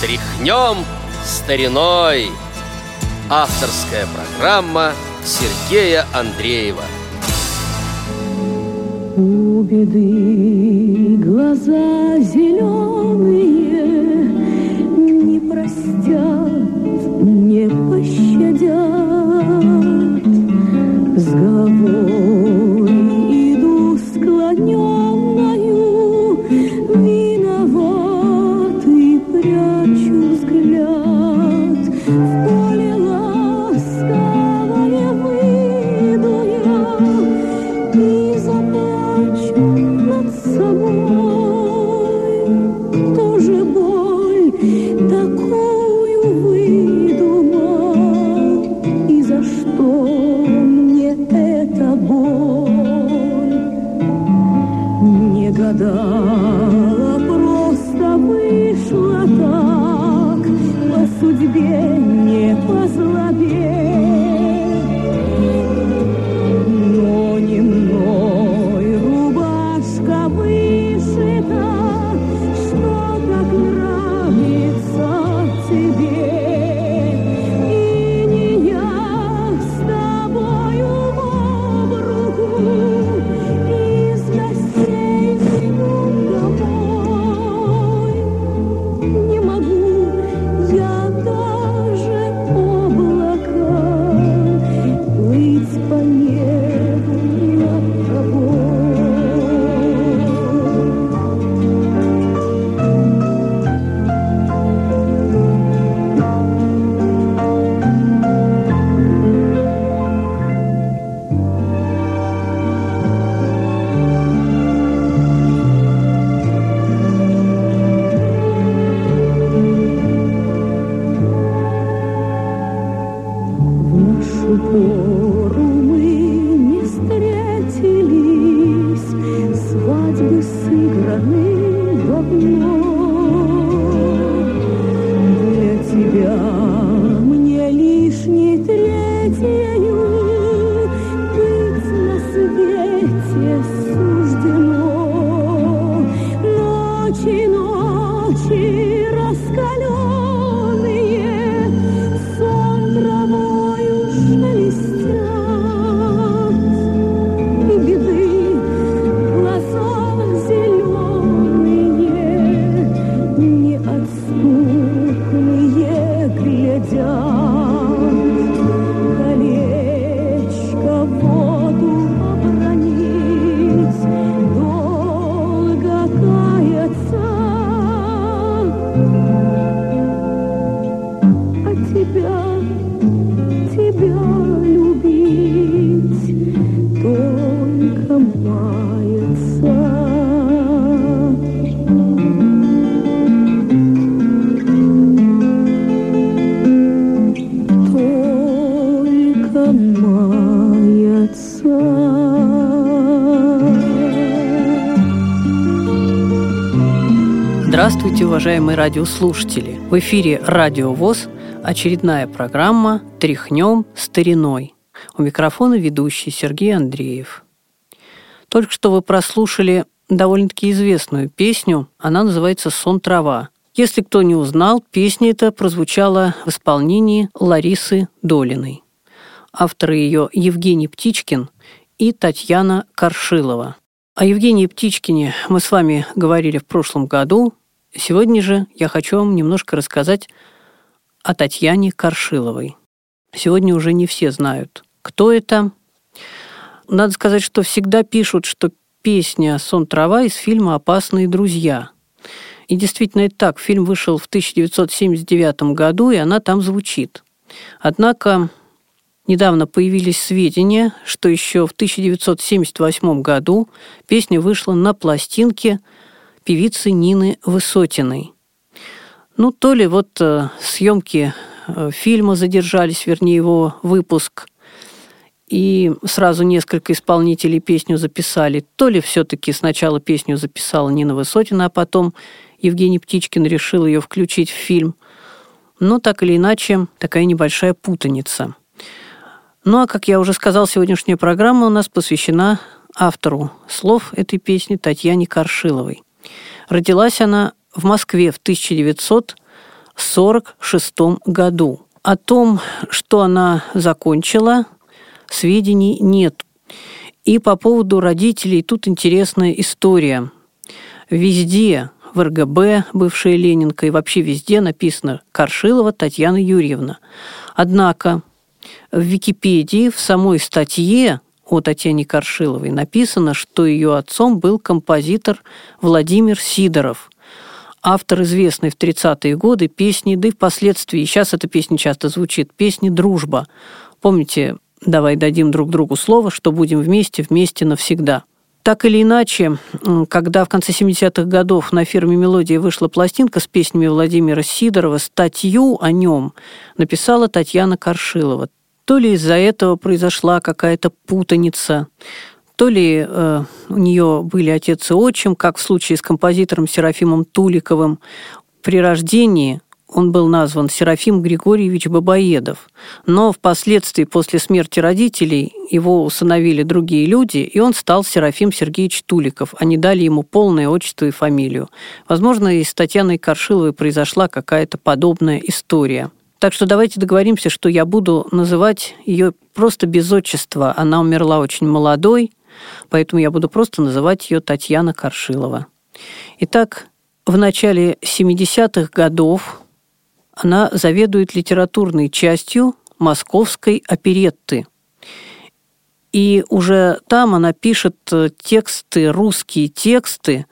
Тряхнем стариной. Авторская программа Сергея Андреева. У беды глаза зеленые Не простят, не пощадят. С Здравствуйте, уважаемые радиослушатели! В эфире «Радио ВОЗ» очередная программа «Тряхнем стариной». У микрофона ведущий Сергей Андреев. Только что вы прослушали довольно-таки известную песню. Она называется «Сон трава». Если кто не узнал, песня эта прозвучала в исполнении Ларисы Долиной. Авторы ее Евгений Птичкин и Татьяна Коршилова. О Евгении Птичкине мы с вами говорили в прошлом году. Сегодня же я хочу вам немножко рассказать о Татьяне Коршиловой. Сегодня уже не все знают, кто это. Надо сказать, что всегда пишут, что песня «Сон трава» из фильма «Опасные друзья». И действительно это так. Фильм вышел в 1979 году, и она там звучит. Однако недавно появились сведения, что еще в 1978 году песня вышла на пластинке певицы Нины Высотиной. Ну, то ли вот э, съемки э, фильма задержались, вернее, его выпуск, и сразу несколько исполнителей песню записали, то ли все-таки сначала песню записала Нина Высотина, а потом Евгений Птичкин решил ее включить в фильм. Но так или иначе, такая небольшая путаница. Ну а, как я уже сказал, сегодняшняя программа у нас посвящена автору слов этой песни Татьяне Коршиловой. Родилась она в Москве в в 1946 году. О том, что она закончила, сведений нет. И по поводу родителей тут интересная история. Везде в РГБ, бывшая Ленинка, и вообще везде написано Каршилова Татьяна Юрьевна. Однако в Википедии в самой статье о Татьяне Каршиловой написано, что ее отцом был композитор Владимир Сидоров, автор известной в 30-е годы песни, да и впоследствии, сейчас эта песня часто звучит, песни «Дружба». Помните, давай дадим друг другу слово, что будем вместе, вместе навсегда. Так или иначе, когда в конце 70-х годов на фирме «Мелодия» вышла пластинка с песнями Владимира Сидорова, статью о нем написала Татьяна Каршилова. То ли из-за этого произошла какая-то путаница, то ли э, у нее были отец и отчим, как в случае с композитором Серафимом Туликовым. При рождении он был назван Серафим Григорьевич Бабоедов. Но впоследствии, после смерти родителей, его усыновили другие люди, и он стал Серафим Сергеевич Туликов. Они дали ему полное отчество и фамилию. Возможно, и с Татьяной Каршиловой произошла какая-то подобная история. Так что давайте договоримся, что я буду называть ее просто без отчества. Она умерла очень молодой, поэтому я буду просто называть ее Татьяна Каршилова. Итак, в начале 70-х годов она заведует литературной частью московской оперетты. И уже там она пишет тексты, русские тексты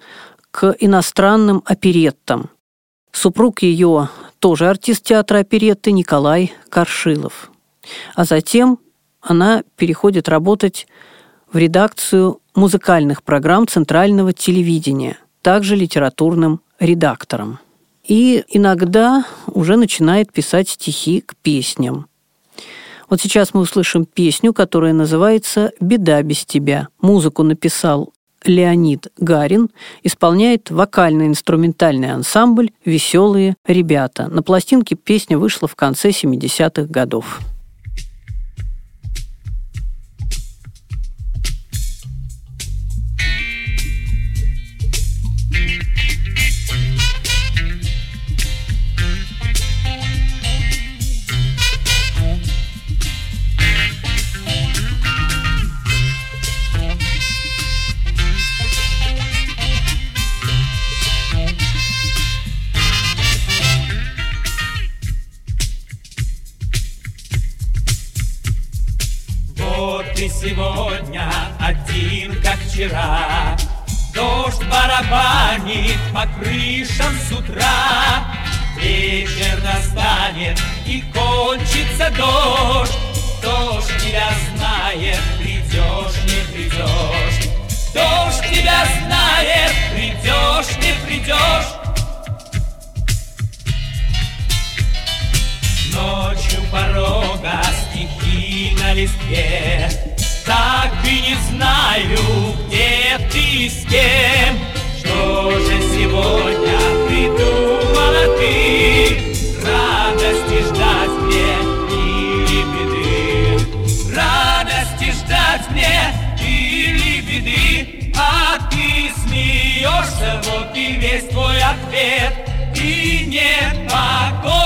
к иностранным опереттам. Супруг ее тоже артист театра оперетты Николай Каршилов. А затем она переходит работать в редакцию музыкальных программ Центрального телевидения, также литературным редактором. И иногда уже начинает писать стихи к песням. Вот сейчас мы услышим песню, которая называется «Беда без тебя». Музыку написал Леонид Гарин исполняет вокально-инструментальный ансамбль «Веселые ребята». На пластинке песня вышла в конце 70-х годов. Сегодня один, как вчера. Дождь барабанит по крышам с утра. Вечер настанет и кончится дождь. Дождь тебя знает, придешь, не придешь. Дождь тебя знает, придешь, не придешь. Ночью порога стихи на листке с кем Что же сегодня придумала ты? Радости ждать мне или беды? Радости ждать мне или беды? А ты смеешься, вот и весь твой ответ. И нет покоя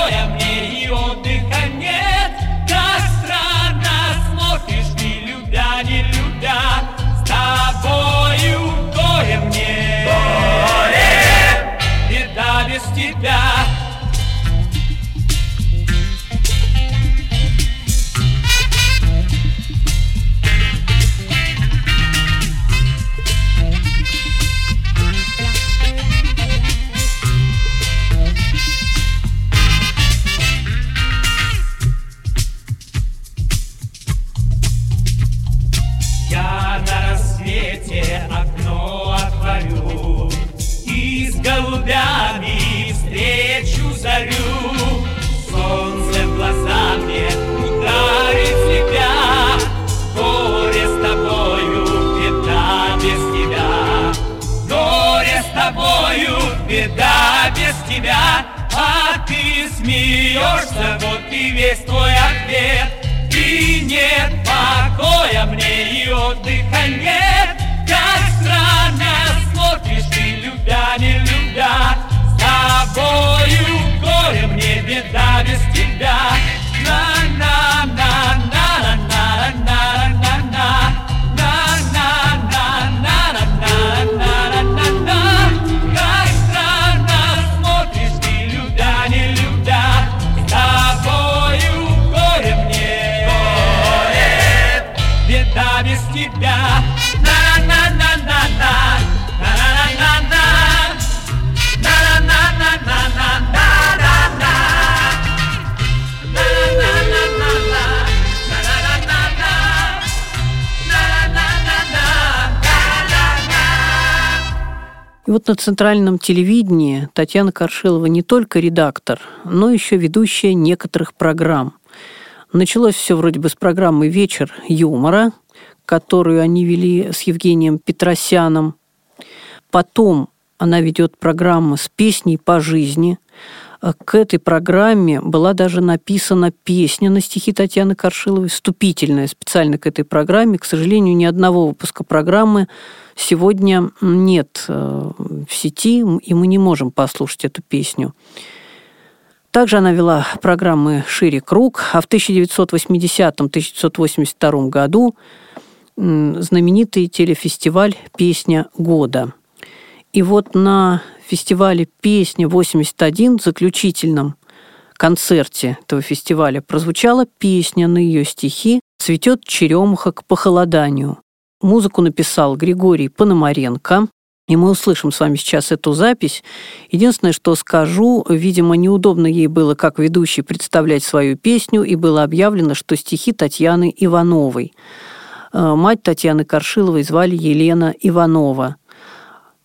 Вот на центральном телевидении Татьяна Коршилова не только редактор, но еще ведущая некоторых программ. Началось все вроде бы с программы «Вечер юмора», которую они вели с Евгением Петросяном. Потом она ведет программу с песней по жизни. К этой программе была даже написана песня на стихи Татьяны Коршиловой, вступительная специально к этой программе. К сожалению, ни одного выпуска программы сегодня нет э, в сети, и мы не можем послушать эту песню. Также она вела программы «Шире круг», а в 1980-1982 году знаменитый телефестиваль «Песня года». И вот на фестивале «Песня-81» заключительном концерте этого фестиваля прозвучала песня на ее стихи «Цветет черемуха к похолоданию». Музыку написал Григорий Пономаренко, и мы услышим с вами сейчас эту запись. Единственное, что скажу, видимо, неудобно ей было как ведущей представлять свою песню, и было объявлено, что стихи Татьяны Ивановой. Э, мать Татьяны Коршиловой звали Елена Иванова.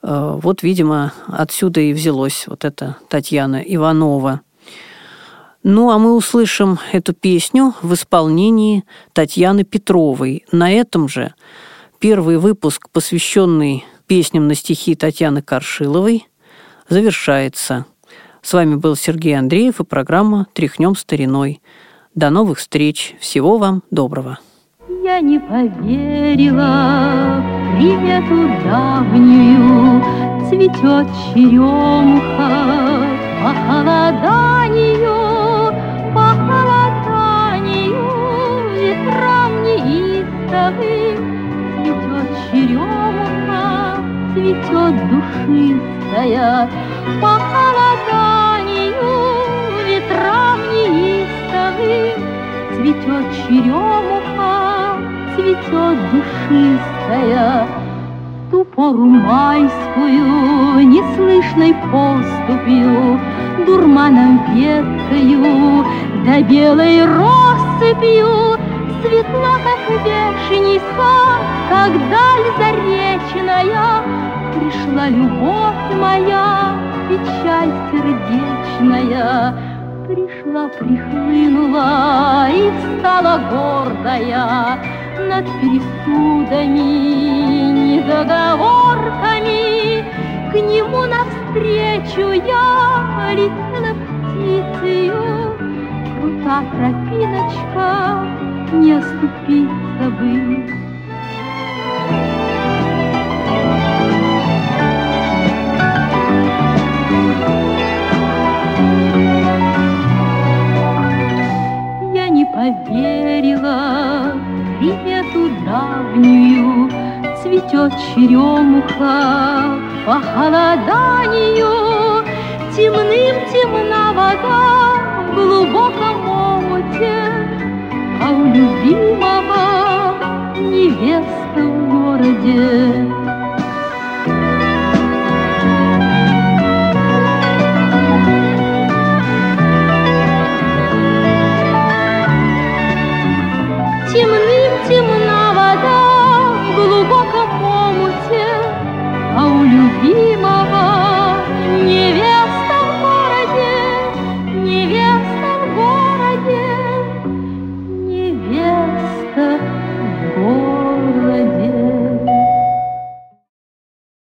Э, вот, видимо, отсюда и взялось вот эта Татьяна Иванова. Ну, а мы услышим эту песню в исполнении Татьяны Петровой. На этом же первый выпуск, посвященный песням на стихи Татьяны Коршиловой, завершается. С вами был Сергей Андреев и программа «Тряхнем стариной». До новых встреч. Всего вам доброго. Я не поверила в примету давнюю, Цветет черемуха. По холоданию, По холоданию ветрам неистовым Цветет черемуха, цветет душистая, По холоданию ветрам неистовым Цветет черемуха, цветет душистая, Ту пору майскую, неслышной поступью, Дурманом веткою, да белой россыпью Светла, как вешний сад, как даль заречная, Пришла любовь моя, печаль сердечная, Пришла, прихлынула и стала гордая Над пересудами, недоговорками К нему навстречу я летела птицею Крута тропиночка, не оступиться бы. Черемуха по холоданию, Темным темна вода в глубоком омуте, А у любимого невеста в городе